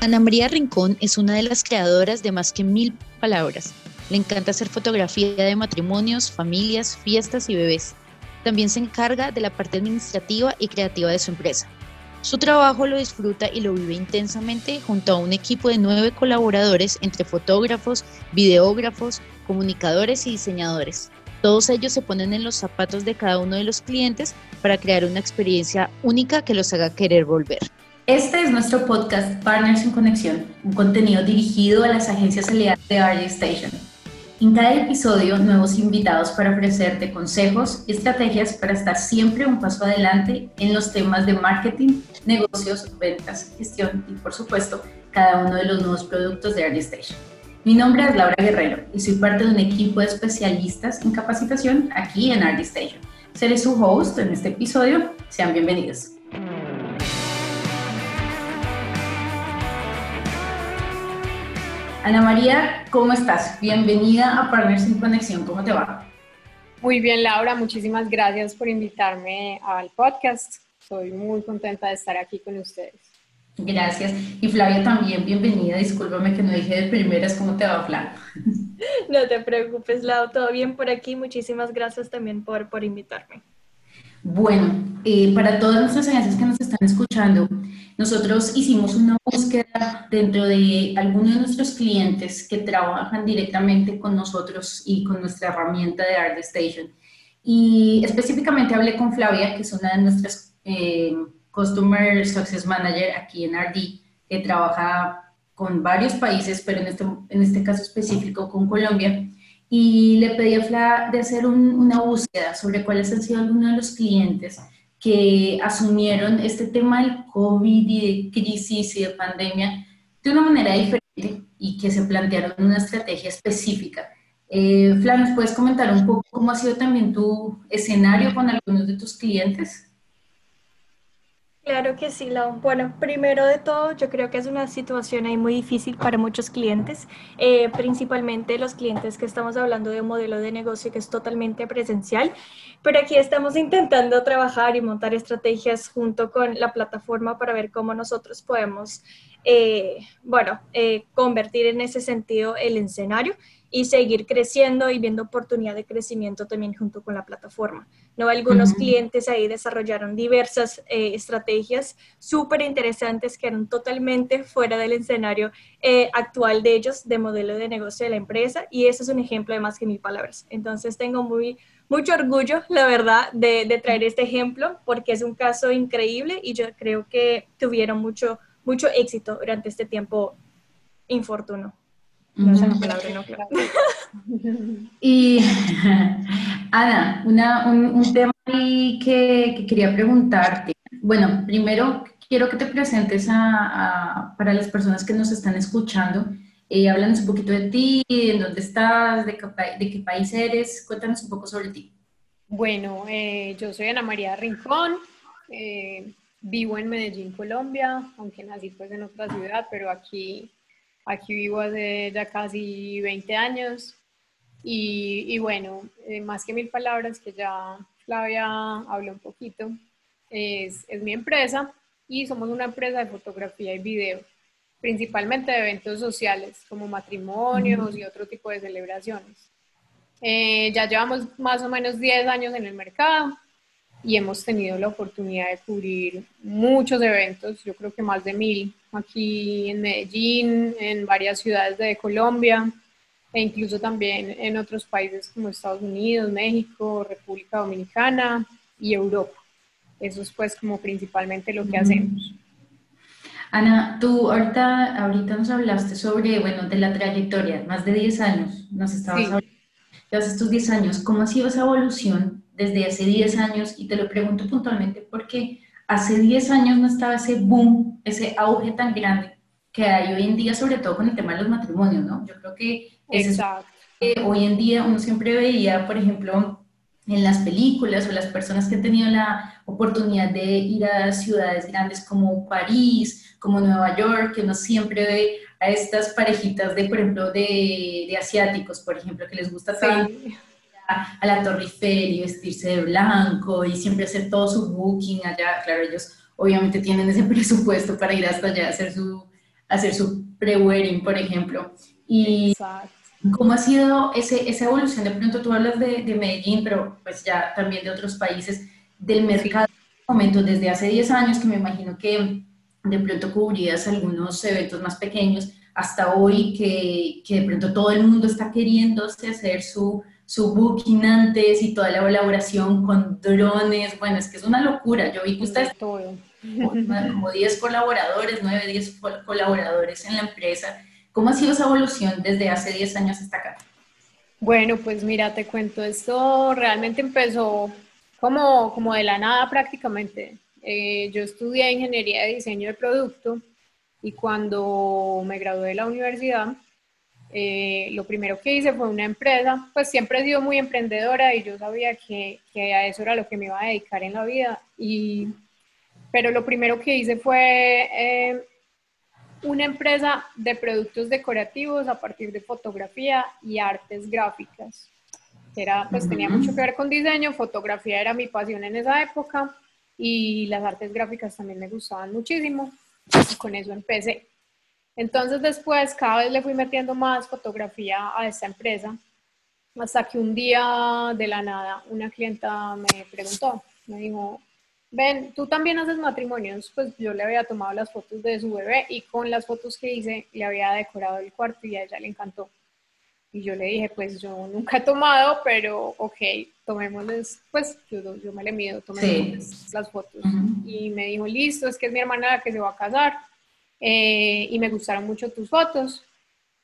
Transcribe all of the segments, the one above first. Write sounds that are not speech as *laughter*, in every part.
Ana María Rincón es una de las creadoras de más que mil palabras. Le encanta hacer fotografía de matrimonios, familias, fiestas y bebés. También se encarga de la parte administrativa y creativa de su empresa. Su trabajo lo disfruta y lo vive intensamente junto a un equipo de nueve colaboradores entre fotógrafos, videógrafos, comunicadores y diseñadores. Todos ellos se ponen en los zapatos de cada uno de los clientes para crear una experiencia única que los haga querer volver. Este es nuestro podcast Partners en Conexión, un contenido dirigido a las agencias aliadas de RD Station. En cada episodio, nuevos invitados para ofrecerte consejos y estrategias para estar siempre un paso adelante en los temas de marketing, negocios, ventas, gestión y, por supuesto, cada uno de los nuevos productos de RD Station. Mi nombre es Laura Guerrero y soy parte de un equipo de especialistas en capacitación aquí en RD Station. Seré su host en este episodio. Sean bienvenidos. Ana María, ¿cómo estás? Bienvenida a Partners en Conexión. ¿Cómo te va? Muy bien, Laura. Muchísimas gracias por invitarme al podcast. Soy muy contenta de estar aquí con ustedes. Gracias. Y Flavia también, bienvenida. Discúlpame que no dije de primeras cómo te va, Flavia. *laughs* No te preocupes, Lau. Todo bien por aquí. Muchísimas gracias también por, por invitarme. Bueno, eh, para todas nuestras agencias que nos están escuchando, nosotros hicimos una búsqueda dentro de algunos de nuestros clientes que trabajan directamente con nosotros y con nuestra herramienta de Art Station. Y específicamente hablé con Flavia, que es una de nuestras eh, Customer Success Manager aquí en RD, que trabaja con varios países, pero en este, en este caso específico con Colombia y le pedí a Fla de hacer una búsqueda sobre cuáles han sido algunos de los clientes que asumieron este tema del COVID y de crisis y de pandemia de una manera diferente y que se plantearon una estrategia específica. Eh, Fla, ¿nos puedes comentar un poco cómo ha sido también tu escenario con algunos de tus clientes? Claro que sí, Lau. Bueno, primero de todo, yo creo que es una situación ahí muy difícil para muchos clientes, eh, principalmente los clientes que estamos hablando de un modelo de negocio que es totalmente presencial, pero aquí estamos intentando trabajar y montar estrategias junto con la plataforma para ver cómo nosotros podemos, eh, bueno, eh, convertir en ese sentido el escenario y seguir creciendo y viendo oportunidad de crecimiento también junto con la plataforma. ¿no? Algunos clientes ahí desarrollaron diversas eh, estrategias súper interesantes que eran totalmente fuera del escenario eh, actual de ellos, de modelo de negocio de la empresa, y eso es un ejemplo de más que mil palabras. Entonces tengo muy, mucho orgullo, la verdad, de, de traer este ejemplo, porque es un caso increíble y yo creo que tuvieron mucho, mucho éxito durante este tiempo infortuno. No sé la palabra, no, claro. *laughs* Y Ana, un, tema que, quería preguntarte. Bueno, primero quiero que te presentes a, para las personas que nos están escuchando. Eh, háblanos un poquito de ti, en dónde estás, de qué, país eres. Cuéntanos un poco sobre ti. Bueno, eh, yo soy Ana María Rincón. Eh, vivo en Medellín, Colombia, aunque nací pues en otra ciudad, pero aquí Aquí vivo hace ya casi 20 años y, bueno, eh, más que mil palabras que ya Flavia habló un poquito, es, es, mi empresa y somos una empresa de fotografía y video, principalmente de eventos sociales como matrimonios y otro tipo de celebraciones. Eh, ya llevamos más o menos 10 años en el mercado y hemos tenido la oportunidad de cubrir muchos eventos, yo creo que más de mil, aquí en Medellín, en varias ciudades de Colombia e incluso también en otros países como Estados Unidos, México, República Dominicana y Europa. Eso es pues como principalmente lo que hacemos. Ana, tú ahorita, ahorita nos hablaste sobre, bueno, de la trayectoria, más de 10 años, nos estabas hablando de estos 10 años, ¿cómo ha sido esa evolución desde hace 10 años? Y te lo pregunto puntualmente porque hace 10 años no estaba ese boom, ese auge tan grande que hay hoy en día, sobre todo con el tema de los matrimonios, ¿no? Yo creo que, hoy en día uno siempre veía, por ejemplo, en las películas o las personas que han tenido la oportunidad de ir a ciudades grandes como París, como Nueva York, que uno siempre ve a estas parejitas de, por ejemplo, de, de asiáticos, por ejemplo, que les gusta tanto a, la Torre Eiffel y vestirse de blanco y siempre hacer todo su booking allá. Claro, ellos obviamente tienen ese *laughs* presupuesto para ir hasta allá a hacer su, hacer su pre-wedding, por ejemplo. Y ¿Cómo ha sido ese, esa evolución? De pronto tú hablas de, de, Medellín, pero pues ya también de otros países, del mercado, momento desde hace 10 años, que me imagino que de pronto cubrías algunos eventos más pequeños, hasta hoy que, que de pronto todo el mundo está queriendo hacer su, su booking antes y toda la colaboración con drones, bueno, es que es una locura. Yo vi que ustedes todo. como 10 colaboradores, 9, 10 colaboradores en la empresa ¿Cómo ha sido esa evolución desde hace 10 años hasta acá? Bueno, pues mira, te cuento, esto realmente empezó como, como de la nada prácticamente. Eh, yo estudié ingeniería de diseño de producto y cuando me gradué de la universidad, eh, lo primero que hice fue una empresa, pues siempre he sido muy emprendedora y yo sabía que, que, a eso era lo que me iba a dedicar en la vida. Y, pero lo primero que hice fue eh, una empresa de productos decorativos a partir de fotografía y artes gráficas. Era, pues tenía mucho que ver con diseño, fotografía era mi pasión en esa época y las artes gráficas también me gustaban muchísimo y con eso empecé. Entonces después cada vez le fui metiendo más fotografía a esta empresa hasta que un día de la nada una clienta me preguntó, me dijo, ven, tú también haces matrimonios, pues yo le había tomado las fotos de su bebé y con las fotos que hice le había decorado el cuarto y a ella le encantó. Y yo le dije, pues yo nunca he tomado, pero ok, tomémosles, pues yo, yo me le mido, tomémosles las fotos. Y me dijo, listo, es que es mi hermana la que se va a casar eh, y me gustaron mucho tus fotos.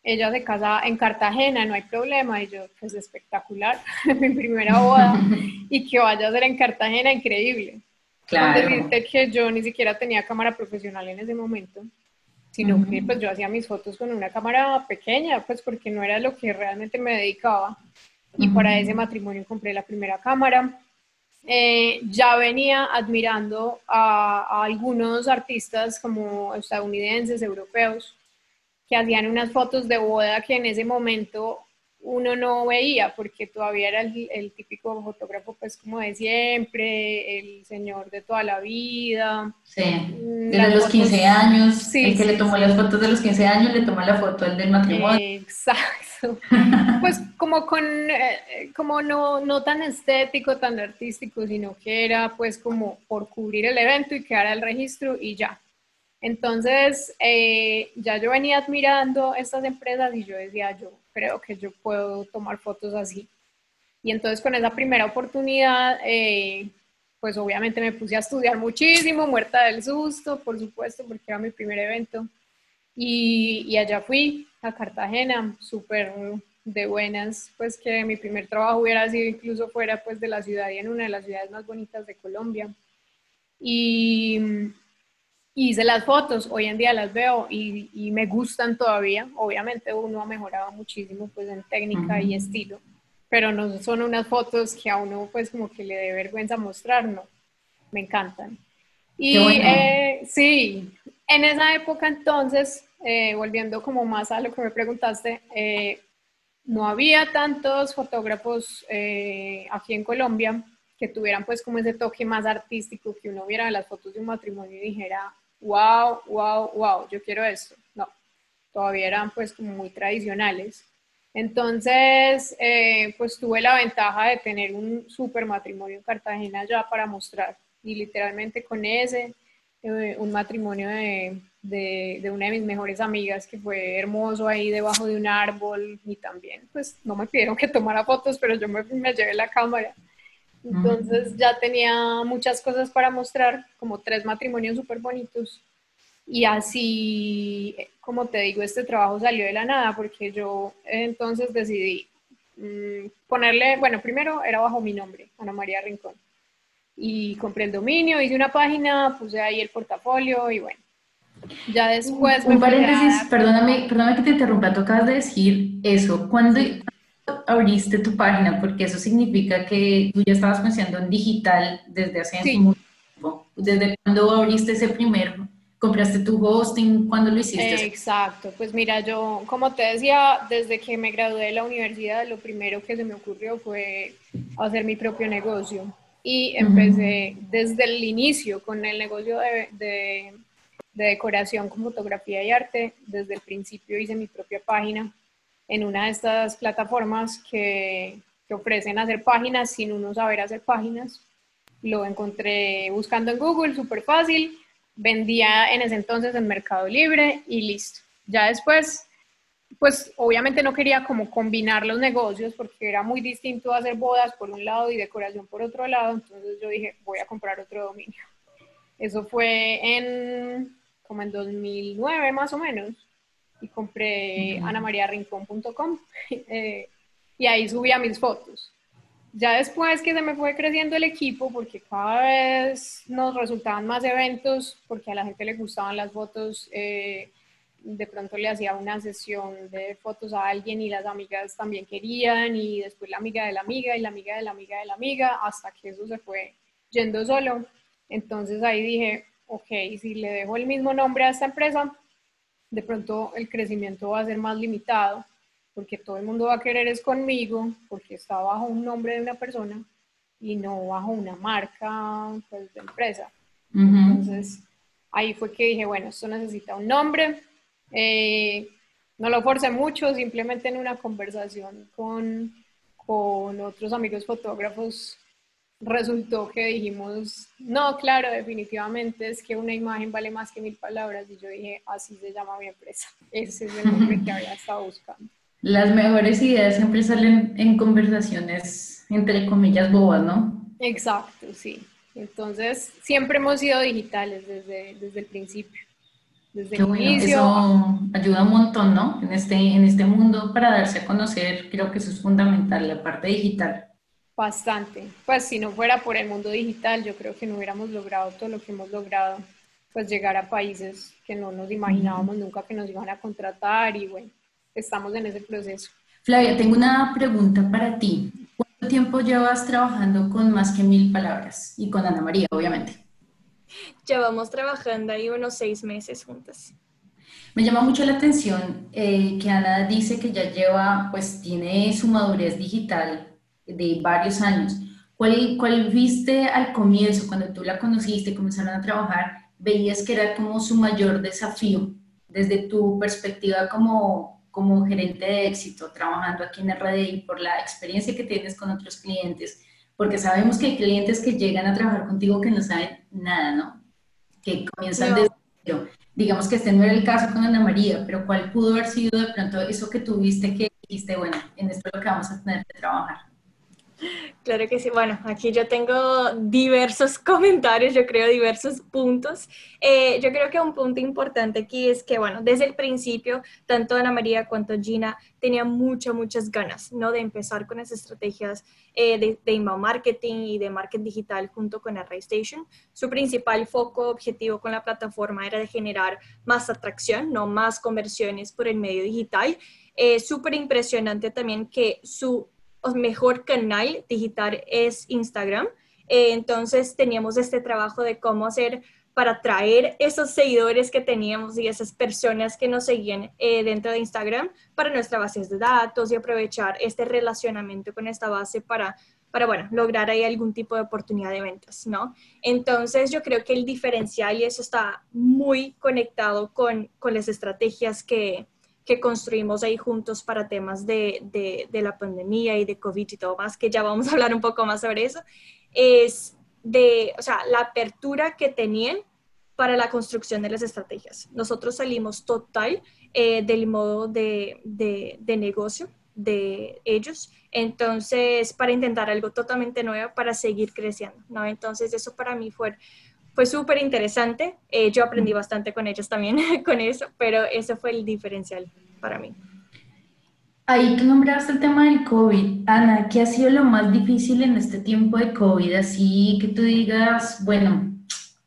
Ella se casa en Cartagena, no hay problema. Y yo, pues espectacular, *laughs* mi primera boda. *laughs* y que vaya a ser en Cartagena, increíble. Claro. Decirte que yo ni siquiera tenía cámara profesional en ese momento, sino que pues yo hacía mis fotos con una cámara pequeña, pues porque no era lo que realmente me dedicaba. Y para ese matrimonio compré la primera cámara. Eh, ya venía admirando a, a, algunos artistas como estadounidenses, europeos, que hacían unas fotos de boda que en ese momento uno no veía porque todavía era el, típico fotógrafo pues como de siempre, el señor de toda la vida. Sí, mm, de los 15 años, sí, el que le tomó las fotos de los 15 años le tomó la foto el del matrimonio. Exacto. *laughs* pues como con, eh, como no, no tan estético, tan artístico, sino que era pues como por cubrir el evento y quedar el registro y ya. Entonces, eh, ya yo venía admirando estas empresas y yo decía, yo creo que yo puedo tomar fotos así. Y entonces con esa primera oportunidad, eh, pues obviamente me puse a estudiar muchísimo, muerta del susto, por supuesto, porque era mi primer evento. Y, y allá fui a Cartagena, súper de buenas, pues que mi primer trabajo hubiera sido incluso fuera pues de la ciudad y en una de las ciudades más bonitas de Colombia. Y, hice las fotos, hoy en día las veo y, y, me gustan todavía. Obviamente uno ha mejorado muchísimo pues en técnica y estilo, pero no son unas fotos que a uno pues como que le dé vergüenza mostrar, no, me encantan. Y eh, sí, en esa época entonces, eh, volviendo como más a lo que me preguntaste, eh, no había tantos fotógrafos aquí en Colombia que tuvieran pues como ese toque más artístico, que uno viera las fotos de un matrimonio y dijera, wow, wow, wow, yo quiero esto. No, todavía eran pues muy tradicionales. Entonces, eh, pues tuve la ventaja de tener un super matrimonio en Cartagena ya para mostrar. Y literalmente con ese, eh, un matrimonio de, de, una de mis mejores amigas que fue hermoso ahí debajo de un árbol y también, pues no me pidieron que tomara fotos, pero yo me, me llevé la cámara entonces ya tenía muchas cosas para mostrar, como tres matrimonios súper bonitos. Y así, como te digo, este trabajo salió de la nada porque yo entonces decidí mm, ponerle, bueno, primero era bajo mi nombre, Ana María Rincón. Y compré el dominio, hice una página, puse ahí el portafolio y bueno. Ya después... Un, paréntesis, perdóname, perdóname que te interrumpa, tú acabas de decir eso. ¿Cuándo, abriste tu página? Porque eso significa que tú ya estabas pensando en digital desde hace mucho tiempo. ¿Desde cuándo abriste ese primero? ¿Compraste tu hosting? ¿Cuándo lo hiciste? Exacto, pues mira, yo, como te decía, desde que me gradué de la universidad, lo primero que se me ocurrió fue hacer mi propio negocio. Y empecé desde el inicio con el negocio de, de decoración con fotografía y arte. Desde el principio hice mi propia página en una de estas plataformas que, que ofrecen hacer páginas sin uno saber hacer páginas. Lo encontré buscando en Google, súper fácil. Vendía en ese entonces en Mercado Libre y listo. Ya después, pues obviamente no quería como combinar los negocios porque era muy distinto hacer bodas por un lado y decoración por otro lado. Entonces yo dije, voy a comprar otro dominio. Eso fue en como en 2009 más o menos y compré anamariarincón.com *laughs* eh, y ahí subía mis fotos. Ya después que se me fue creciendo el equipo, porque cada vez nos resultaban más eventos, porque a la gente le gustaban las fotos, eh, de pronto le hacía una sesión de fotos a alguien y las amigas también querían, y después la amiga de la amiga y la amiga de la amiga de la amiga, hasta que eso se fue yendo solo. Entonces ahí dije, ok, si le dejo el mismo nombre a esta empresa, de pronto el crecimiento va a ser más limitado, porque todo el mundo va a querer es conmigo, porque está bajo un nombre de una persona y no bajo una marca pues, de empresa. Entonces, ahí fue que dije, bueno, esto necesita un nombre. Eh, no lo forcé mucho, simplemente en una conversación con, con otros amigos fotógrafos resultó que dijimos, no, claro, definitivamente es que una imagen vale más que mil palabras. Y yo dije, así se llama mi empresa. *laughs* Ese es el nombre que había estado buscando. Las mejores ideas siempre salen en conversaciones, entre comillas, bobas, ¿no? Exacto, sí. Entonces, siempre hemos sido digitales desde, desde el principio. Desde el inicio. Eso ayuda un montón, ¿no? En este, en este mundo para darse a conocer, creo que eso es fundamental, la parte digital. Bastante. Pues si no fuera por el mundo digital, yo creo que no hubiéramos logrado todo lo que hemos logrado, pues llegar a países que no nos imaginábamos nunca que nos iban a contratar y bueno, estamos en ese proceso. Flavia, tengo una pregunta para ti. ¿Cuánto tiempo llevas trabajando con más que mil palabras? Y con Ana María, obviamente. Llevamos trabajando ahí unos seis meses juntas. Me llama mucho la atención eh, que Ana dice que ya lleva, pues tiene su madurez digital de varios años. ¿Cuál, ¿Cuál viste al comienzo, cuando tú la conociste, comenzaron a trabajar, veías que era como su mayor desafío desde tu perspectiva como, como gerente de éxito, trabajando aquí en RDI, por la experiencia que tienes con otros clientes? Porque sabemos que hay clientes que llegan a trabajar contigo que no saben nada, ¿no? Que comienzan desde cero. Digamos que este no era el caso con Ana María, pero ¿cuál pudo haber sido de pronto eso que tuviste que dijiste, bueno, en esto es lo que vamos a tener que trabajar? Claro que sí. Bueno, aquí yo tengo diversos *laughs* comentarios, yo creo diversos puntos. Eh, yo creo que un punto importante aquí es que, bueno, desde el principio, tanto Ana María cuanto Gina tenían muchas, muchas ganas, ¿no? De empezar con esas estrategias eh, de, inbound marketing y de marketing digital junto con Station. Su principal foco objetivo con la plataforma era de generar más atracción, no más conversiones por el medio digital. Eh, Súper impresionante también que su mejor canal digital es Instagram. Eh, entonces teníamos este trabajo de cómo hacer para atraer esos seguidores que teníamos y esas personas que nos seguían eh, dentro de Instagram para nuestra base de datos y aprovechar este relacionamiento con esta base para, para bueno, lograr ahí algún tipo de oportunidad de ventas, ¿no? Entonces yo creo que el diferencial y eso está muy conectado con, con las estrategias que, que construimos ahí juntos para temas de, de, la pandemia y de COVID y todo más, que ya vamos a hablar un poco más sobre eso, es de, o sea, la apertura que tenían para la construcción de las estrategias. Nosotros salimos total eh, del modo de, de, de, negocio de ellos, entonces para intentar algo totalmente nuevo para seguir creciendo, ¿no? Entonces eso para mí fue, fue súper interesante. Eh, yo aprendí bastante con ellos también *laughs* con eso, pero ese fue el diferencial para mí. Ahí que nombraste el tema del COVID. Ana, ¿qué ha sido lo más difícil en este tiempo de COVID? Así que tú digas, bueno,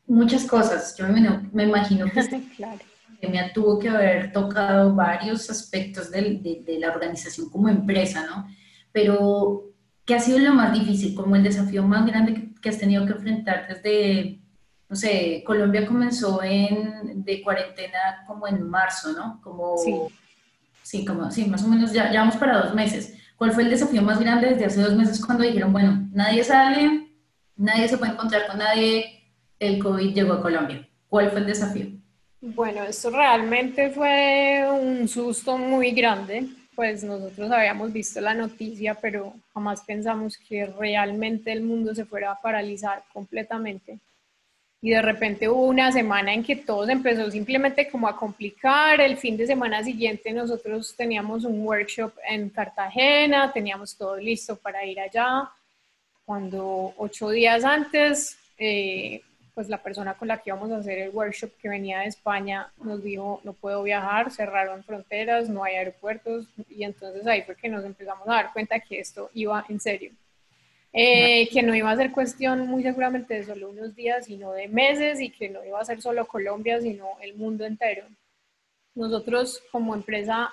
muchas cosas. Yo me, imagino que esta *laughs* pandemia tuvo que haber tocado varios aspectos de, de la organización como empresa, ¿no? Pero, ¿qué ha sido lo más difícil? Como el desafío más grande que, que has tenido que enfrentar desde no sé, Colombia comenzó en, de cuarentena como en marzo, ¿no? Como, sí. Sí, como, sí, más o menos ya, ya vamos para dos meses. ¿Cuál fue el desafío más grande desde hace dos meses cuando dijeron, bueno, nadie sale, nadie se puede encontrar con nadie, el COVID llegó a Colombia? ¿Cuál fue el desafío? Bueno, esto realmente fue un susto muy grande, pues nosotros habíamos visto la noticia, pero jamás pensamos que realmente el mundo se fuera a paralizar completamente. Y de repente hubo una semana en que todo se empezó simplemente como a complicar. El fin de semana siguiente nosotros teníamos un workshop en Cartagena, teníamos todo listo para ir allá. Cuando ocho días antes eh, pues la persona con la que íbamos a hacer el workshop que venía de España nos dijo, no puedo viajar, cerraron fronteras, no hay aeropuertos, y entonces ahí fue que nos empezamos a dar cuenta que esto iba en serio. Eh, que no iba a ser cuestión muy seguramente de solo unos días, sino de meses, y que no iba a ser solo Colombia, sino el mundo entero. Nosotros como empresa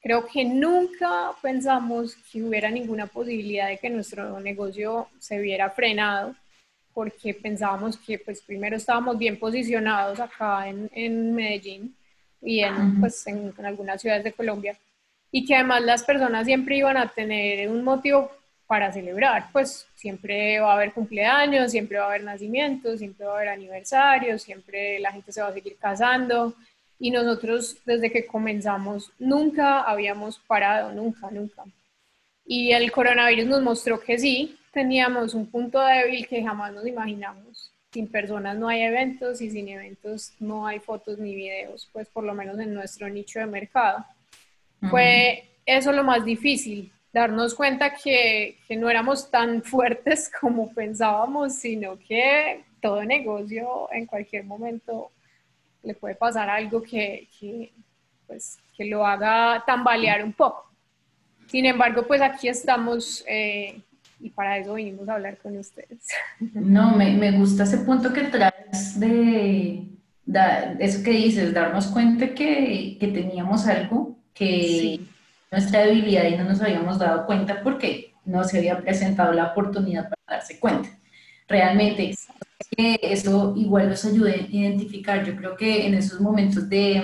creo que nunca pensamos que hubiera ninguna posibilidad de que nuestro negocio se viera frenado porque pensábamos que pues primero estábamos bien posicionados acá en, en Medellín y en, pues, en, algunas ciudades de Colombia y que además las personas siempre iban a tener un motivo para celebrar, pues siempre va a haber cumpleaños, siempre va a haber nacimientos, siempre va a haber aniversarios, siempre la gente se va a seguir casando y nosotros desde que comenzamos nunca habíamos parado, nunca, nunca. Y el coronavirus nos mostró que sí, teníamos un punto débil que jamás nos imaginamos. Sin personas no hay eventos y sin eventos no hay fotos ni videos, pues por lo menos en nuestro nicho de mercado. Fue eso lo más difícil, darnos cuenta que, que, no éramos tan *laughs* fuertes como pensábamos, sino que todo negocio en cualquier momento le puede pasar algo que, que, pues, que lo haga tambalear un poco. Sin embargo, pues aquí estamos eh, y para eso vinimos a hablar con ustedes. *laughs* No, me, me gusta ese punto que traes de, eso que dices, darnos cuenta que, que teníamos algo que nuestra debilidad y no nos habíamos dado cuenta porque no se había presentado la oportunidad para darse cuenta. Realmente, que eso igual nos ayude a identificar. Yo creo que en esos momentos de,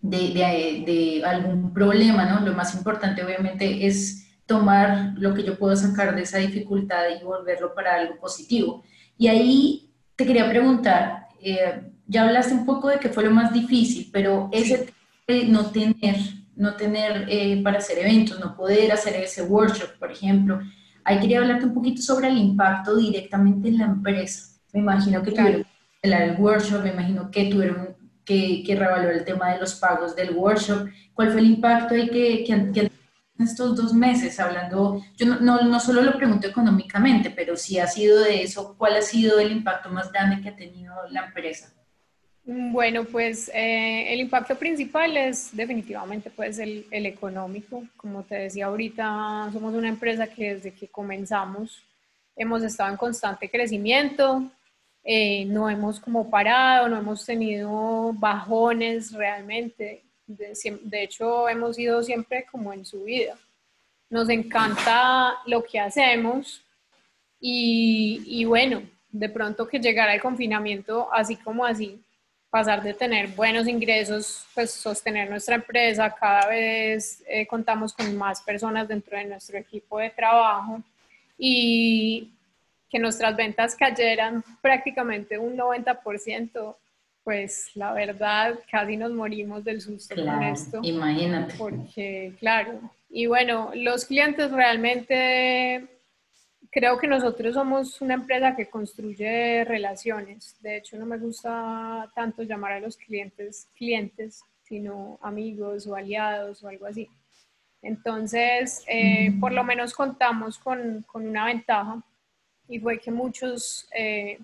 de, de, de algún problema, ¿no? Lo más importante obviamente es tomar lo que yo puedo sacar de esa dificultad y volverlo para algo positivo. Y ahí te quería preguntar, eh, ya hablaste un poco de que fue lo más difícil, pero ese no tener, no tener eh, para hacer eventos, no poder hacer ese workshop, por ejemplo, ahí quería hablarte un poquito sobre el impacto directamente en la empresa. Me imagino que tuvieron el workshop, me imagino que tuvieron que, que revaluar el tema de los pagos del workshop. ¿Cuál fue el impacto ahí que, que, que estos dos meses, hablando, yo no, no, solo lo pregunto económicamente, pero si ha sido de eso, ¿cuál ha sido el impacto más grande que ha tenido la empresa? Bueno, pues eh, el impacto principal es definitivamente pues el, el, económico. Como te decía ahorita, somos una empresa que desde que comenzamos hemos estado en constante crecimiento, eh, no hemos como parado, no hemos tenido bajones realmente. De, hecho, hemos ido siempre como en su vida. Nos encanta lo que hacemos y, y bueno, de pronto que llegara el confinamiento así como así, pasar de tener buenos ingresos, pues sostener nuestra empresa, cada vez eh, contamos con más personas dentro de nuestro equipo de trabajo y que nuestras ventas cayeran prácticamente un 90%, pues la verdad casi nos morimos del susto con esto. Imagínate. Porque, claro, y bueno, los clientes realmente, creo que nosotros somos una empresa que construye relaciones. De hecho, no me gusta tanto llamar a los clientes clientes, sino amigos o aliados o algo así. Entonces, eh, por lo menos contamos con, con, una ventaja y fue que muchos... Eh,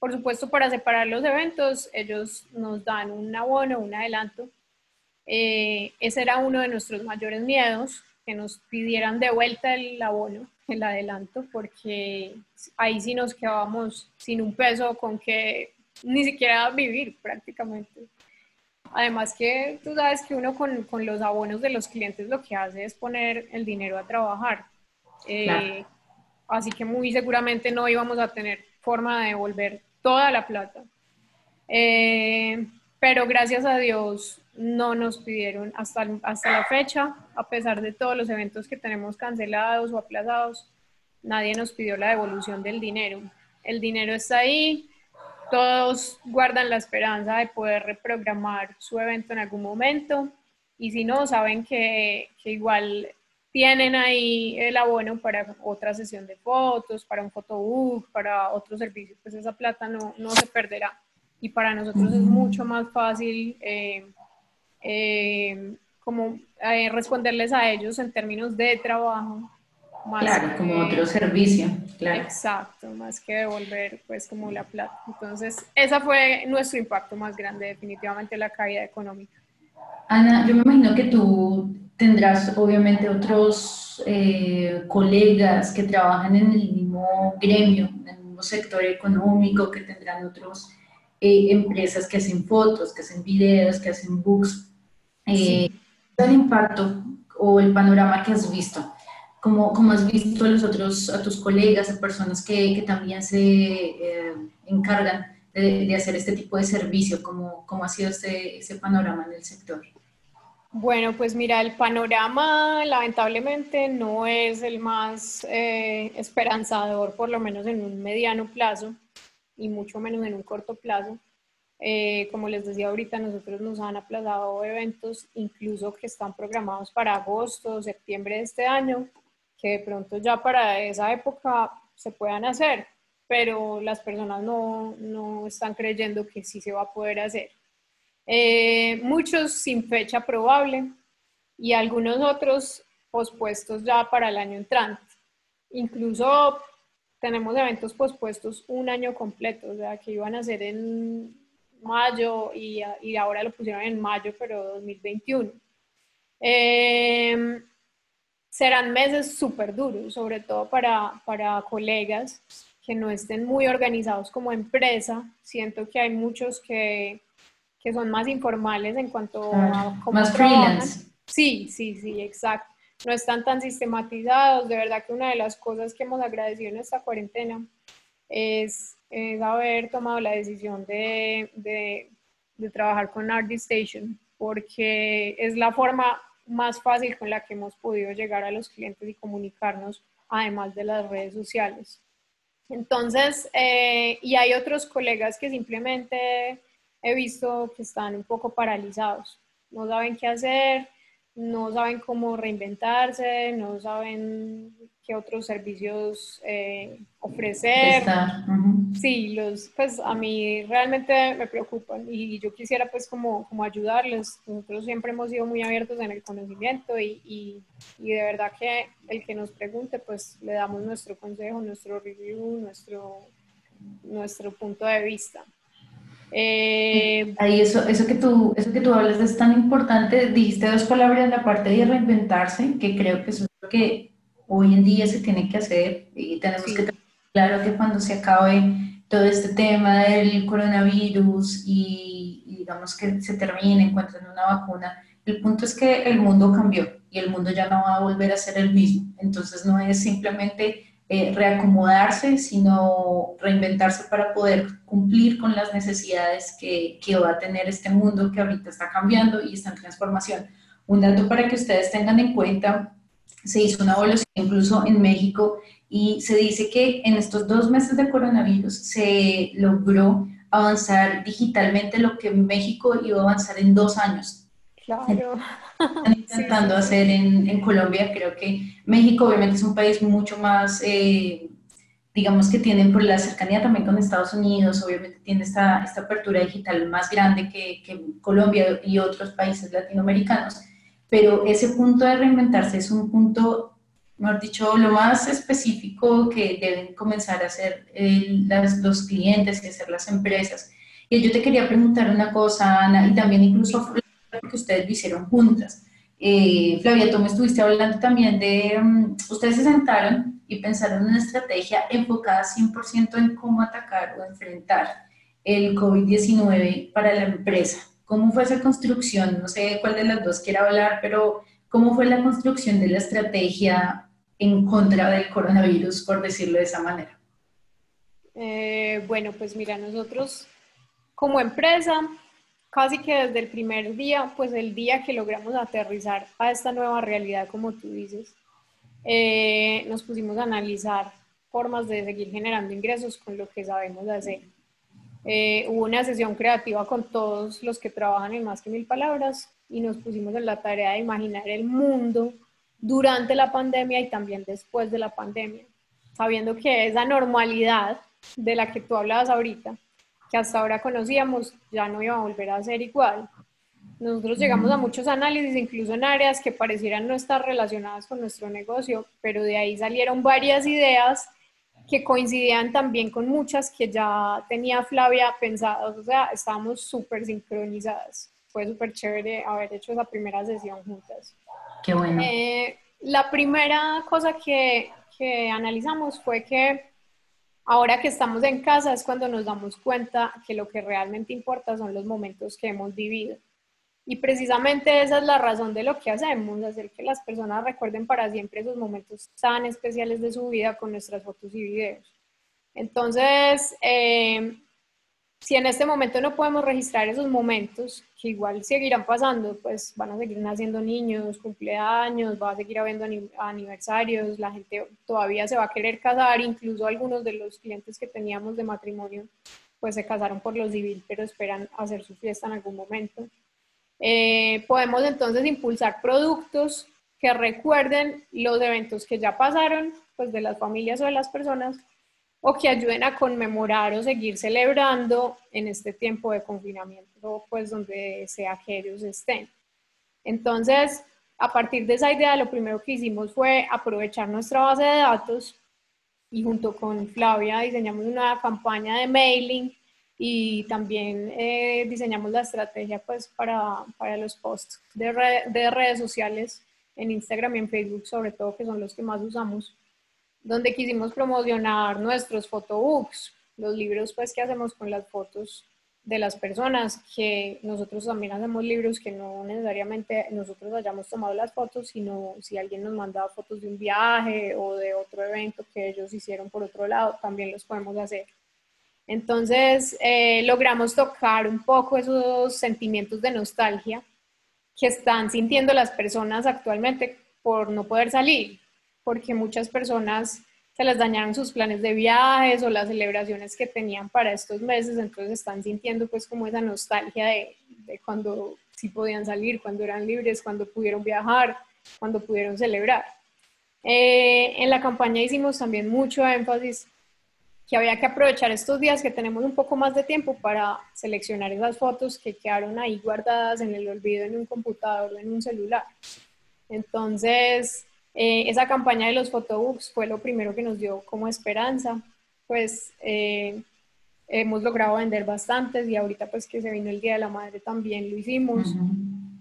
por supuesto, para separar los eventos, ellos nos dan un abono, un adelanto. Eh, ese era uno de nuestros mayores miedos, que nos pidieran de vuelta el abono, el adelanto, porque ahí sí nos quedábamos sin un peso con que ni siquiera vivir prácticamente. Además que tú sabes que uno con, con los abonos de los clientes lo que hace es poner el dinero a trabajar. Eh, así que muy seguramente no íbamos a tener forma de devolver toda la plata. Eh, pero gracias a Dios no nos pidieron hasta, hasta la fecha, a pesar de todos los eventos que tenemos cancelados o aplazados, nadie nos pidió la devolución del dinero. El dinero está ahí, todos guardan la esperanza de poder reprogramar su evento en algún momento y si no, saben que, que igual tienen ahí el abono para otra sesión de fotos, para un photobook, para otro servicio, pues esa plata no, no se perderá. Y para nosotros es mucho más fácil eh, eh, como eh, responderles a ellos en términos de trabajo. claro, como otro servicio, claro. Exacto, más que devolver pues como la plata. Entonces, ese fue nuestro impacto más grande, definitivamente la caída económica. Ana, yo me imagino que tú tendrás obviamente otros eh, colegas que trabajan en el mismo gremio, en el mismo sector económico, que tendrán otras eh, empresas que hacen fotos, que hacen videos, que hacen books. Eh, el impacto o el panorama que has visto? ¿Cómo, cómo has visto a los otros, a tus colegas, a personas que, que también se eh, encargan de, de, hacer este tipo de servicio? ¿Cómo, cómo ha sido ese, ese panorama en el sector? Bueno, pues mira, el panorama lamentablemente no es el más eh, esperanzador, por lo menos en un mediano plazo y mucho menos en un corto plazo. Eh, como les decía ahorita, nosotros nos han aplazado eventos incluso que están programados para agosto o septiembre de este año, que de pronto ya para esa época se puedan hacer, pero las personas no, no están creyendo que sí se va a poder hacer. Eh, muchos sin fecha probable y algunos otros pospuestos ya para el año entrante. Incluso tenemos eventos pospuestos un año completo, o sea, que iban a ser en mayo y, y ahora lo pusieron en mayo, pero 2021. Eh, serán meses súper duros, sobre todo para, para colegas que no estén muy organizados como empresa. Siento que hay muchos que que son más informales en cuanto a cómo más freelance. Sí, sí, sí, exacto. No están tan sistematizados. De verdad que una de las cosas que hemos agradecido en esta cuarentena es, haber tomado la decisión de, de, trabajar con Station porque es la forma más fácil con la que hemos podido llegar a los clientes y comunicarnos, además de las redes sociales. Entonces, eh, y hay otros colegas que simplemente he visto que están un poco paralizados, no saben qué hacer, no saben cómo reinventarse, no saben qué otros servicios eh, ofrecer. Sí, los, pues a mí realmente me preocupan y yo quisiera pues como, como ayudarles. Nosotros siempre hemos sido muy abiertos en el conocimiento y, y, y, de verdad que el que nos pregunte pues le damos nuestro consejo, nuestro review, nuestro, nuestro punto de vista. Eh, Ahí eso, eso, que tú, eso que tú hablas es tan importante. Dijiste dos palabras en la parte de reinventarse, que creo que eso es lo que hoy en día se tiene que hacer y tenemos que tener claro que cuando se acabe todo este tema del coronavirus y, y digamos que se termine, encuentren una vacuna, el punto es que el mundo cambió y el mundo ya no va a volver a ser el mismo. Entonces no es simplemente eh, reacomodarse, sino reinventarse para poder cumplir con las necesidades que, que, va a tener este mundo que ahorita está cambiando y está en transformación. Un dato para que ustedes tengan en cuenta, se hizo una evaluación incluso en México y se dice que en estos dos meses de coronavirus se logró avanzar digitalmente lo que México iba a avanzar en dos años. Claro. Están *laughs* intentando hacer en, en, Colombia. Creo que México obviamente es un país mucho más, eh, digamos que tienen por la cercanía también con Estados Unidos, obviamente tiene esta, esta apertura digital más grande que, que Colombia y otros países latinoamericanos. Pero ese punto de reinventarse es un punto mejor dicho, lo más específico que deben comenzar a hacer eh, las, los clientes y hacer las empresas. Y yo te quería preguntar una cosa, Ana, y también incluso que ustedes lo hicieron juntas. Eh, Flavia, tú me estuviste hablando también de, um, ustedes se sentaron y pensaron en una estrategia enfocada 100% en cómo atacar o enfrentar el COVID-19 para la empresa. ¿Cómo fue esa construcción? No sé cuál de las dos quiera hablar, pero ¿cómo fue la construcción de la estrategia en contra del coronavirus, por decirlo de esa manera? Eh, bueno, pues mira, nosotros como empresa casi que desde el primer día, pues el día que logramos aterrizar a esta nueva realidad, como tú dices, eh, nos pusimos a analizar formas de seguir generando ingresos con lo que sabemos hacer. Eh, hubo una sesión creativa con todos los que trabajan en Más que Mil Palabras y nos pusimos en la tarea de imaginar el mundo durante la pandemia y también después de la pandemia, sabiendo que esa normalidad de la que tú hablabas ahorita, que hasta ahora conocíamos, ya no iba a volver a ser igual. Nosotros llegamos a muchos análisis, incluso en áreas que parecieran no estar relacionadas con nuestro negocio, pero de ahí salieron varias ideas que coincidían también con muchas que ya tenía Flavia pensadas, o sea, estábamos súper sincronizadas. Fue súper chévere haber hecho esa primera sesión juntas. Qué bueno. Eh, la primera cosa que, que analizamos fue que ahora que estamos en casa es cuando nos damos cuenta que lo que realmente importa son los momentos que hemos vivido. Y precisamente esa es la razón de lo que hacemos, hacer que las personas recuerden para siempre esos momentos tan especiales de su vida con nuestras fotos y videos. Entonces, eh, si en este momento no podemos registrar esos momentos, que igual seguirán pasando, pues van a seguir naciendo niños, cumpleaños, va a seguir habiendo aniversarios, la gente todavía se va a querer casar, incluso algunos de los clientes que teníamos de matrimonio, pues se casaron por lo civil, pero esperan hacer su fiesta en algún momento. Eh, podemos entonces impulsar productos que recuerden los eventos que ya pasaron, pues de las familias o de las personas, o que ayuden a conmemorar o seguir celebrando en este tiempo de confinamiento, pues donde sea que ellos estén. Entonces, a partir de esa idea, lo primero que hicimos fue aprovechar nuestra base de datos y junto con Flavia diseñamos una campaña de mailing y también eh, diseñamos la estrategia pues para, para los posts de, de, redes sociales en Instagram y en Facebook sobre todo que son los que más usamos donde quisimos promocionar nuestros photobooks los libros pues que hacemos con las fotos de las personas que nosotros también hacemos libros que no necesariamente nosotros hayamos tomado las fotos sino si alguien nos manda fotos de un viaje o de otro evento que ellos hicieron por otro lado también los podemos hacer. Entonces, eh, logramos tocar un poco esos sentimientos de nostalgia que están sintiendo las personas actualmente por no poder salir, porque muchas personas se les dañaron sus planes de viajes o las celebraciones que tenían para estos meses, entonces están sintiendo pues como esa nostalgia de, cuando sí podían salir, cuando eran libres, cuando pudieron viajar, cuando pudieron celebrar. Eh, en la campaña hicimos también mucho énfasis que había que aprovechar estos días que tenemos un poco más de tiempo para seleccionar esas fotos que quedaron ahí guardadas en el olvido en un computador o en un celular. Entonces, eh, esa campaña de los photobooks fue lo primero que nos dio como esperanza. Pues eh, hemos logrado vender bastantes y ahorita pues que se vino el Día de la Madre también lo hicimos.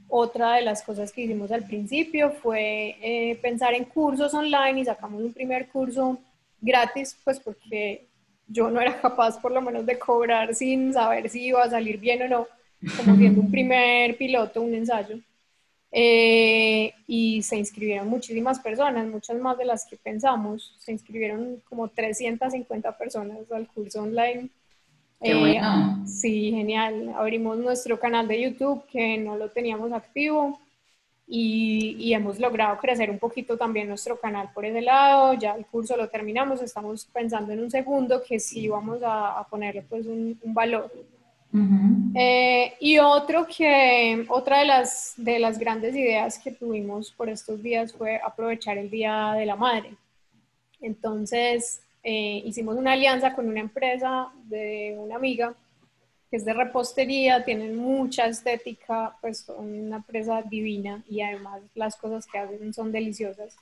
Otra de las cosas que hicimos al principio fue eh, pensar en cursos online y sacamos un primer curso gratis, pues porque yo no era capaz por lo menos de cobrar sin saber si iba a salir bien o no, como viendo un *laughs* primer piloto, un ensayo. Eh, y se inscribieron muchísimas personas, muchas más de las que pensamos. Se inscribieron como 350 personas al curso online. Qué bueno. Eh, sí, genial. Abrimos nuestro canal de YouTube que no lo teníamos activo y, hemos logrado crecer un poquito también nuestro canal por ese lado, ya el curso lo terminamos, estamos pensando en un segundo que sí vamos a, ponerle pues un, valor. Eh, y otro que, otra de las, de las grandes ideas que tuvimos por estos días fue aprovechar el Día de la Madre. Entonces, eh, hicimos una alianza con una empresa de una amiga que es de repostería, tienen mucha estética, pues son una empresa divina y además las cosas que hacen son deliciosas.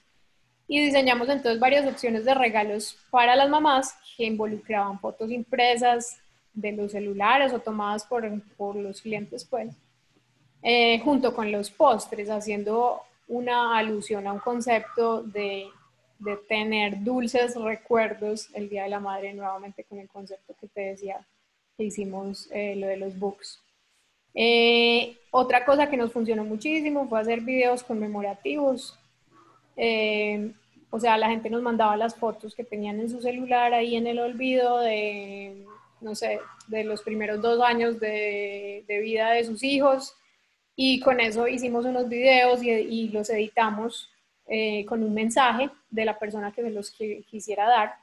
Y diseñamos entonces varias opciones de regalos para las mamás que involucraban fotos impresas de los celulares o tomadas por, por los clientes, pues, eh, junto con los postres, haciendo una alusión a un concepto de, de tener dulces recuerdos el Día de la Madre, nuevamente con el concepto que te decía que hicimos eh, lo de los books. Eh, otra cosa que nos funcionó muchísimo fue hacer videos conmemorativos. O sea, la gente nos mandaba las fotos que tenían en su celular ahí en el olvido de, no sé, de los primeros dos años de, de vida de sus hijos. Y con eso hicimos unos videos y, y los editamos con un mensaje de la persona que se los quisiera dar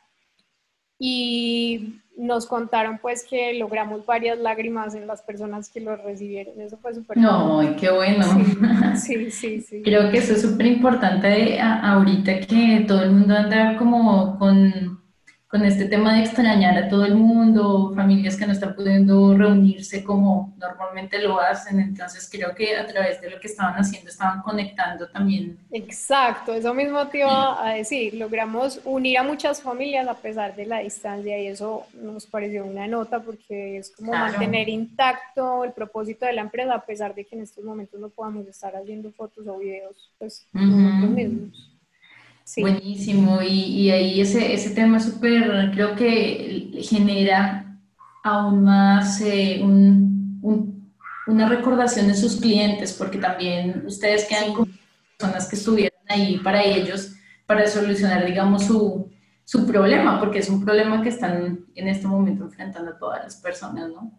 y nos contaron pues que logramos varias lágrimas en las personas que lo recibieron. Eso fue súper No, qué bueno. *laughs* Sí, sí, sí, Creo que eso es súper importante ahorita que todo el mundo anda como con con este tema de extrañar a todo el mundo, familias que no están pudiendo reunirse como normalmente lo hacen, entonces creo que a través de lo que estaban haciendo estaban conectando también. Exacto, eso mismo te iba a decir, logramos unir a muchas familias a pesar de la distancia y eso nos pareció una nota porque es como mantener intacto el propósito de la empresa a pesar de que en estos momentos no podamos estar haciendo fotos o videos pues nosotros mismos. Buenísimo, y, ahí ese, ese tema súper, creo que genera aún más eh, una recordación de sus clientes, porque también ustedes quedan con personas que estuvieron ahí para ellos, para solucionar, digamos, su, su problema, porque es un problema que están en este momento enfrentando todas las personas, ¿no?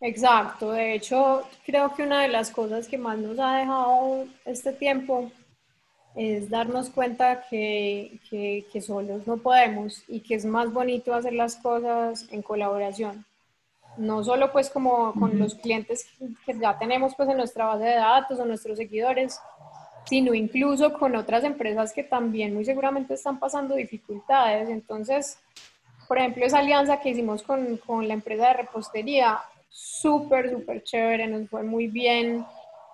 Exacto, de hecho, creo que una de las cosas que más nos ha dejado este tiempo es darnos cuenta que, que, solos no podemos y que es más bonito hacer las cosas en colaboración. No solo pues como con los clientes que ya tenemos pues en nuestra base de datos o nuestros seguidores, sino incluso con otras empresas que también muy seguramente están pasando dificultades. Entonces, por ejemplo, esa alianza que hicimos con, con la empresa de repostería, súper, súper chévere, nos fue muy bien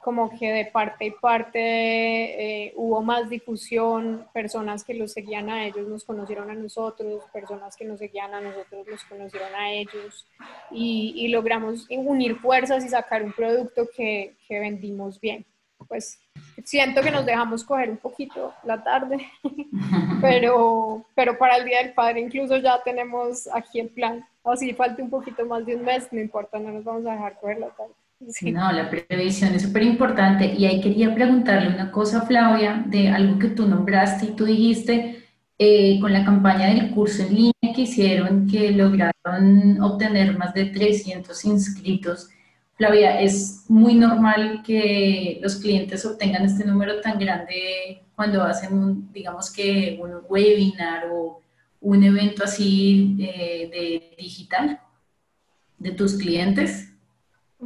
como que de parte y parte eh, hubo más difusión, personas que los seguían a ellos nos conocieron a nosotros, personas que nos seguían a nosotros los conocieron a ellos y, y logramos unir fuerzas y sacar un producto que, que, vendimos bien. Pues siento que nos dejamos coger un poquito la tarde, *laughs* pero, pero para el Día del Padre incluso ya tenemos aquí el plan. Así falta un poquito más de un mes, no importa, no nos vamos a dejar coger la tarde. No, la previsión es súper importante. Y ahí quería preguntarle una cosa, Flavia, de algo que tú nombraste y tú dijiste eh, con la campaña del curso en línea que hicieron, que lograron obtener más de 300 inscritos. Flavia, es muy normal que los clientes obtengan este número tan grande cuando hacen, un, digamos que, un webinar o un evento así eh, de digital de tus clientes.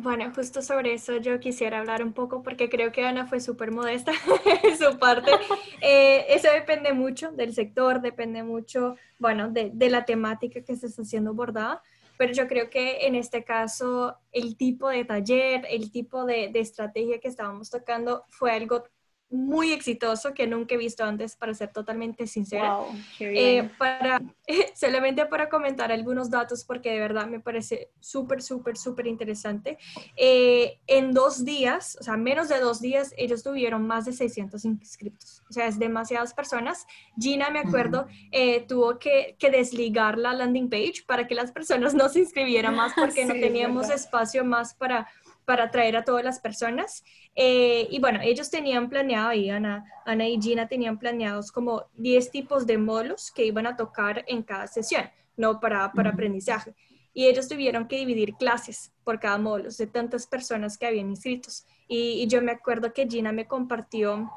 Bueno, justo sobre eso yo quisiera hablar un poco porque creo que Ana fue súper modesta *laughs* en su parte. Eh, eso depende mucho del sector, depende mucho, bueno, de, la temática que se está haciendo abordada, pero yo creo que en este caso el tipo de taller, el tipo de, de estrategia que estábamos tocando fue algo muy exitoso que nunca he visto antes, para ser totalmente sincera. Eh, para, *laughs* solamente para comentar algunos datos, porque de verdad me parece súper, súper, súper interesante. Eh, en dos días, o sea, menos de dos días, ellos tuvieron más de 600 inscriptos. O sea, es demasiadas personas. Gina, me acuerdo, eh, tuvo que, que, desligar la landing page para que las personas no se inscribieran más porque no teníamos espacio más para para atraer a todas las personas. Eh, y bueno, ellos tenían planeado, y Ana, Ana y Gina tenían planeados como 10 tipos de módulos que iban a tocar en cada sesión, ¿no? Para, para aprendizaje. Y ellos tuvieron que dividir clases por cada módulo de tantas personas que habían inscritos. Y, y yo me acuerdo que Gina me compartió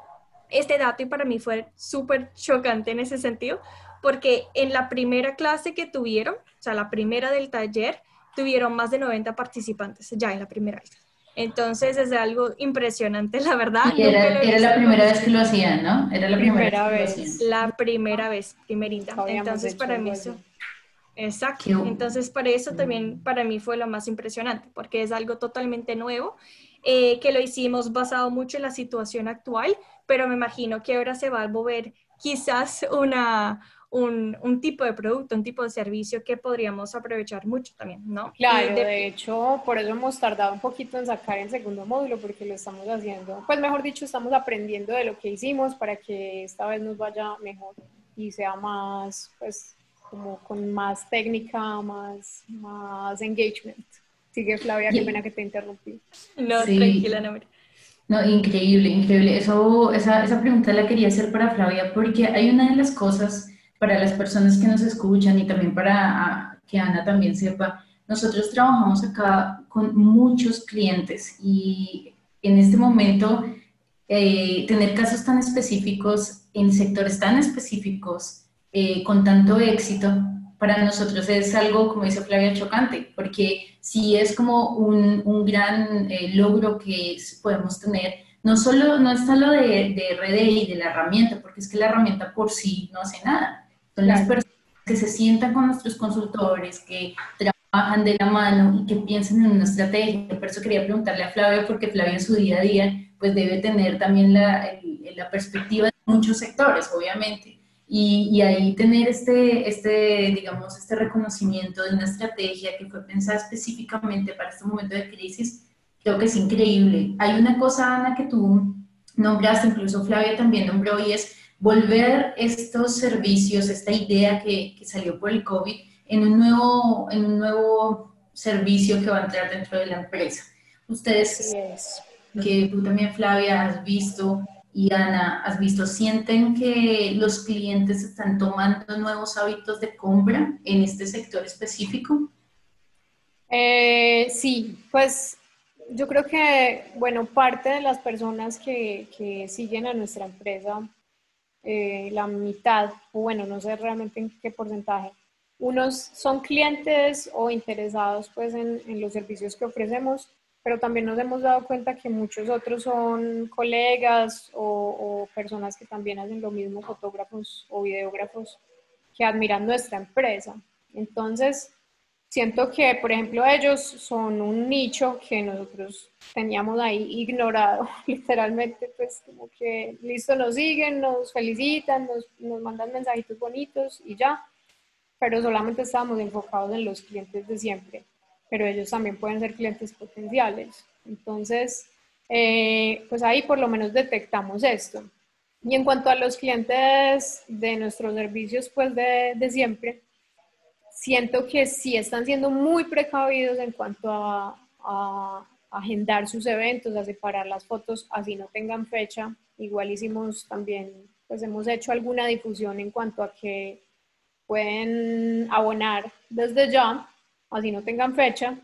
este dato y para mí fue súper chocante en ese sentido, porque en la primera clase que tuvieron, o sea, la primera del taller, tuvieron más de 90 participantes ya en la primera vez. Entonces es algo impresionante, la verdad. Y era, era la primera vez que lo hacían, ¿no? Era la primera, vez. La primera vez, primerita. Entonces para mí eso... Exacto. Entonces para eso también para mí fue lo más impresionante, porque es algo totalmente nuevo, eh, que lo hicimos basado mucho en la situación actual, pero me imagino que ahora se va a mover quizás una, un, un, tipo de producto, un tipo de servicio que podríamos aprovechar mucho también, ¿no? Claro, de... hecho, por eso hemos tardado un poquito en sacar el segundo módulo, porque lo estamos haciendo, pues mejor dicho, estamos aprendiendo de lo que hicimos para que esta vez nos vaya mejor y sea más, pues, como con más técnica, más, más engagement. Sigue Flavia, qué pena que te interrumpí. No, tranquila, no, no, increíble, increíble. Eso, esa, esa pregunta la quería hacer para Flavia porque hay una de las cosas para las personas que nos escuchan y también para ah, que Ana también sepa, nosotros trabajamos acá con muchos clientes y en este momento eh, tener casos tan específicos en sectores tan específicos eh, con tanto éxito para nosotros es algo, como dice Flavia, chocante, porque sí es como un, un gran eh, logro que podemos tener. No solo, no está lo de, de RD de la herramienta, porque es que la herramienta por sí no hace nada. Son las personas que se sientan con nuestros consultores, que trabajan de la mano y que piensen en una estrategia. Por eso quería preguntarle a Flavia, porque Flavia en su día a día pues debe tener también la, la perspectiva de muchos sectores, obviamente. Y, y, ahí tener este, este, digamos, este reconocimiento de una estrategia que fue pensada específicamente para este momento de crisis, creo que es increíble. Hay una cosa, Ana, que tú nombraste, incluso Flavia también nombró, y es volver estos servicios, esta idea que, que salió por el COVID, en un, nuevo, en un nuevo servicio que va a entrar dentro de la empresa. Ustedes, que tú también, Flavia, has visto, y Ana, has visto, sienten que los clientes están tomando nuevos hábitos de compra en este sector específico? Eh, sí, pues yo creo que, bueno, parte de las personas que, que siguen a nuestra empresa eh, la mitad, bueno, no sé realmente en qué porcentaje, unos son clientes o interesados pues en, los servicios que ofrecemos, pero también nos hemos dado cuenta que muchos otros son colegas o personas que también hacen lo mismo, fotógrafos o videógrafos, que admiran nuestra empresa. Entonces, siento que, por ejemplo, ellos son un nicho que nosotros teníamos ahí ignorado, *laughs* literalmente, pues como que listo, nos siguen, nos felicitan, nos, nos, mandan mensajitos bonitos y ya, pero solamente estábamos enfocados en los clientes de siempre, pero ellos también pueden ser clientes potenciales. Entonces, eh, pues ahí por lo menos detectamos esto. Y en cuanto a los clientes de nuestros servicios, pues de, de siempre, siento que sí están siendo muy precavidos en cuanto a, agendar sus eventos, a separar las fotos, así no tengan fecha. Igual hicimos también, pues hemos hecho alguna difusión en cuanto a que pueden abonar desde ya, así no tengan fecha,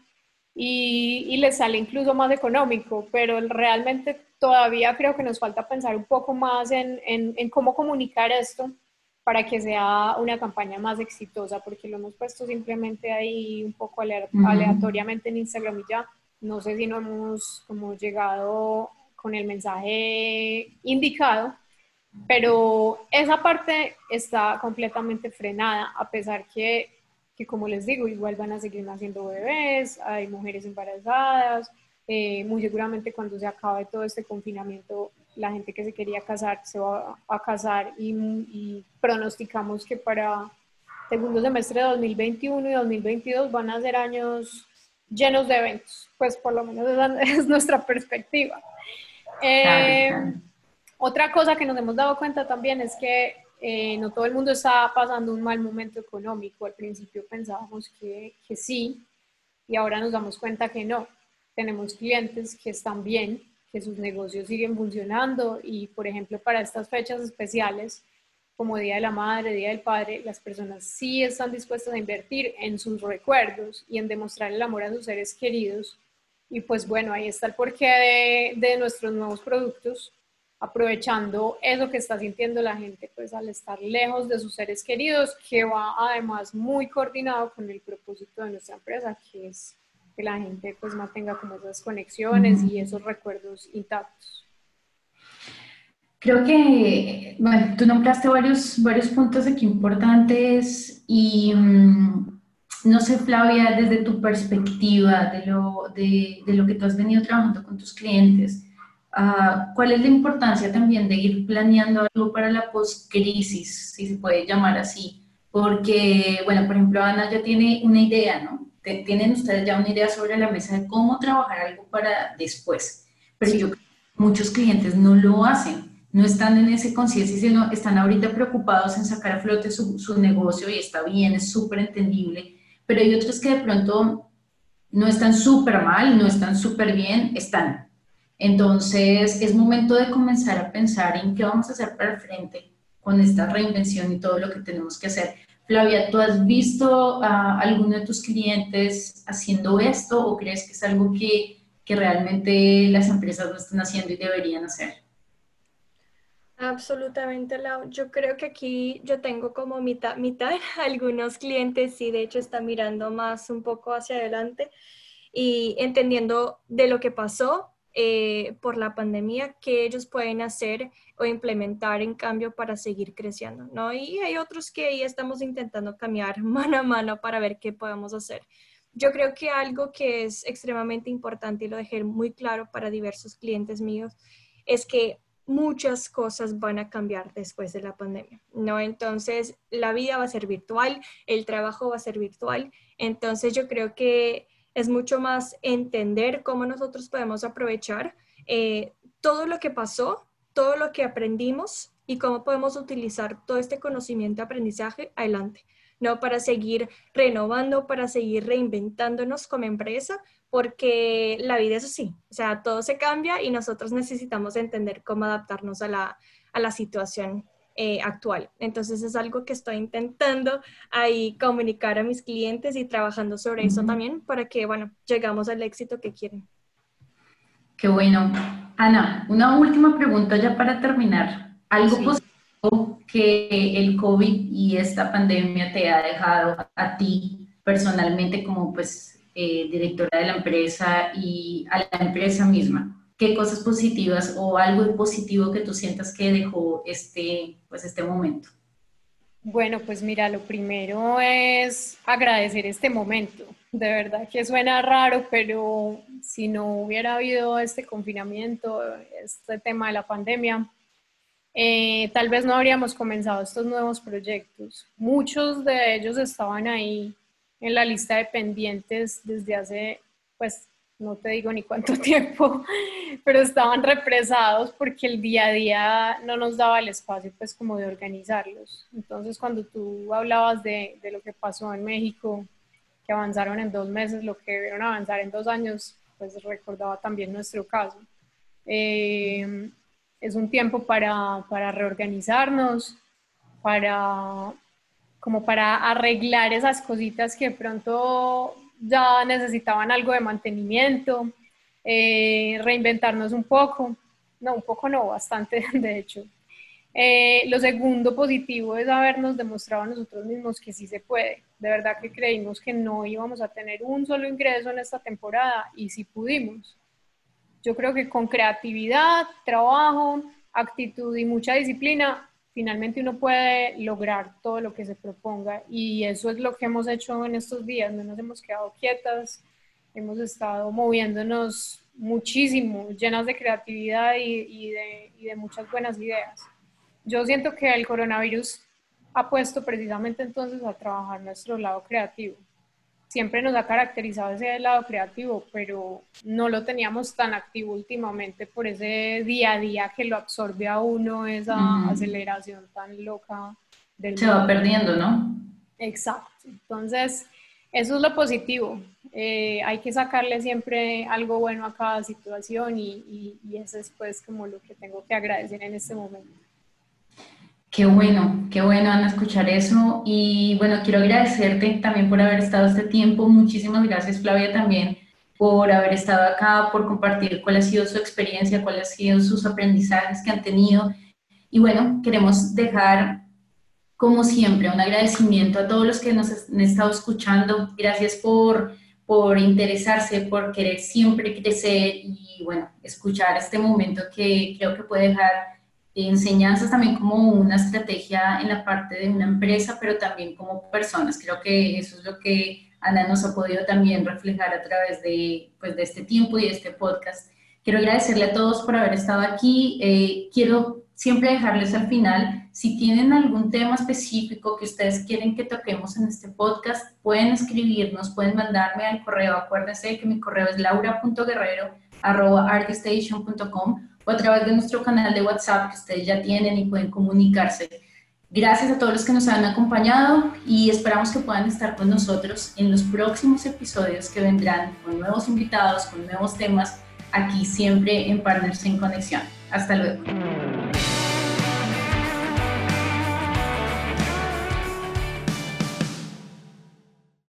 y, les sale incluso más económico, pero realmente todavía creo que nos falta pensar un poco más en, en cómo comunicar esto para que sea una campaña más exitosa, porque lo hemos puesto simplemente ahí un poco aleatoriamente en Instagram y ya. No sé si no hemos como llegado con el mensaje indicado, pero esa parte está completamente frenada, a pesar que, que como les digo, igual van a seguir naciendo bebés, hay mujeres embarazadas, eh, muy seguramente cuando se acabe todo este confinamiento la gente que se quería casar se va a casar y, pronosticamos que para segundo semestre de 2021 y 2022 van a ser años llenos de eventos, pues por lo menos esa *laughs* es nuestra perspectiva. Eh, otra cosa que nos hemos dado cuenta también es que eh, no todo el mundo está pasando un mal momento económico. Al principio pensábamos que, que sí y ahora nos damos cuenta que no. Tenemos clientes que están bien, que sus negocios siguen funcionando y, por ejemplo, para estas fechas especiales, como Día de la Madre, Día del Padre, las personas sí están dispuestas a invertir en sus recuerdos y en demostrar el amor a sus seres queridos. Y pues bueno, ahí está el porqué de, nuestros nuevos productos, aprovechando eso que está sintiendo la gente, pues al estar lejos de sus seres queridos, que va además muy coordinado con el propósito de nuestra empresa, que es que la gente pues mantenga como esas conexiones y esos recuerdos intactos. Creo que, bueno, tú nombraste varios, varios puntos aquí importantes y mm, no sé, Flavia, desde tu perspectiva de lo, de, de lo que tú has venido trabajando con tus clientes, uh, ¿cuál es la importancia también de ir planeando algo para la post-crisis, si se puede llamar así? Porque, bueno, por ejemplo, Ana ya tiene una idea, ¿no? Tienen ustedes ya una idea sobre la mesa de cómo trabajar algo para después. Pero yo creo que muchos clientes no lo hacen, no están en ese conciencia, sino están ahorita preocupados en sacar a flote su, su negocio y está bien, es súper entendible, pero hay otros que de pronto no están súper mal, no están súper bien, están. Entonces es momento de comenzar a pensar en qué vamos a hacer para el frente con esta reinvención y todo lo que tenemos que hacer. Flavia, ¿tú has visto a alguno de tus clientes haciendo esto o crees que es algo que, que realmente las empresas no están haciendo y deberían hacer? Absolutamente, Lau. Yo creo que aquí yo tengo como mitad, mitad. *laughs* Algunos clientes sí, de hecho, están mirando más un poco hacia adelante y entendiendo de lo que pasó eh, por la pandemia, qué ellos pueden hacer o implementar en cambio para seguir creciendo, ¿no? Y hay otros que ahí estamos intentando cambiar *laughs* mano a mano para ver qué podemos hacer. Yo creo que algo que es extremadamente importante y lo dejé muy claro para diversos clientes míos es que muchas cosas van a cambiar después de la pandemia, ¿no? Entonces, la vida va a ser virtual, el trabajo va a ser virtual, entonces yo creo que es mucho más entender cómo nosotros podemos aprovechar eh, todo lo que pasó, todo lo que aprendimos y cómo podemos utilizar todo este conocimiento y aprendizaje adelante, ¿no? Para seguir renovando, para seguir reinventándonos como empresa, porque la vida es así, o sea, todo se cambia y nosotros necesitamos entender cómo adaptarnos a la, a la situación eh, actual. Entonces es algo que estoy intentando ahí comunicar a mis clientes y trabajando sobre eso también para que, bueno, llegamos al éxito que quieren. Qué bueno. Ana, una última pregunta ya para terminar. ¿Algo positivo que el COVID y esta pandemia te ha dejado a ti personalmente como pues eh, directora de la empresa y a la empresa misma? ¿Qué cosas positivas o algo positivo que tú sientas que dejó este, pues este momento? Bueno, pues mira, lo primero es agradecer este momento. De verdad que suena raro, pero si no hubiera habido este confinamiento, este tema de la pandemia, eh, tal vez no habríamos comenzado estos nuevos proyectos. Muchos de ellos estaban ahí en la lista de pendientes desde hace, pues, no te digo ni cuánto *laughs* tiempo, pero estaban represados porque el día a día no nos daba el espacio, pues, como de organizarlos. Entonces, cuando tú hablabas de, de lo que pasó en México, que avanzaron en dos meses, lo que debieron avanzar en dos años, pues recordaba también nuestro caso. Eh, es un tiempo para, para reorganizarnos, para como para arreglar esas cositas que pronto ya necesitaban algo de mantenimiento, eh, reinventarnos un poco, no, un poco no, bastante *laughs* de hecho. Eh, lo segundo positivo es habernos demostrado a nosotros mismos que sí se puede. De verdad que creímos que no íbamos a tener un solo ingreso en esta temporada y sí pudimos. Yo creo que con creatividad, trabajo, actitud y mucha disciplina finalmente uno puede lograr todo lo que se proponga y eso es lo que hemos hecho en estos días, no nos hemos quedado quietas, hemos estado moviéndonos muchísimo, llenas de creatividad y, de, y de muchas buenas ideas. Yo siento que el coronavirus ha puesto precisamente entonces a trabajar nuestro lado creativo siempre nos ha caracterizado ese lado creativo, pero no lo teníamos tan activo últimamente por ese día a día que lo absorbe a uno, esa aceleración tan loca del Se va perdiendo, ¿no? Exacto. Entonces, eso es lo positivo. Eh, hay que sacarle siempre algo bueno a cada situación y, y eso es pues como lo que tengo que agradecer en este momento. Qué bueno, qué bueno, Ana, escuchar eso. Y bueno, quiero agradecerte también por haber estado este tiempo. Muchísimas gracias, Flavia, también por haber estado acá, por compartir cuál ha sido su experiencia, cuáles han sido sus aprendizajes que han tenido. Y bueno, queremos dejar, como siempre, un agradecimiento a todos los que nos han estado escuchando. Gracias por, por interesarse, por querer siempre crecer y bueno, escuchar este momento que creo que puede dejar enseñanzas también como una estrategia en la parte de una empresa, pero también como personas. Creo que eso es lo que Ana nos ha podido también reflejar a través de, pues, de este tiempo y de este podcast. Quiero agradecerle a todos por haber estado aquí. Eh, quiero siempre dejarles al final, si tienen algún tema específico que ustedes quieren que toquemos en este podcast, pueden escribirnos, pueden mandarme al correo. Acuérdense que mi correo es laura.guerrero.artstation.com o a través de nuestro canal de WhatsApp que ustedes ya tienen y pueden comunicarse. Gracias a todos los que nos han acompañado y esperamos que puedan estar con nosotros en los próximos episodios que vendrán con nuevos invitados, con nuevos temas, aquí siempre en Partners en Conexión. Hasta luego.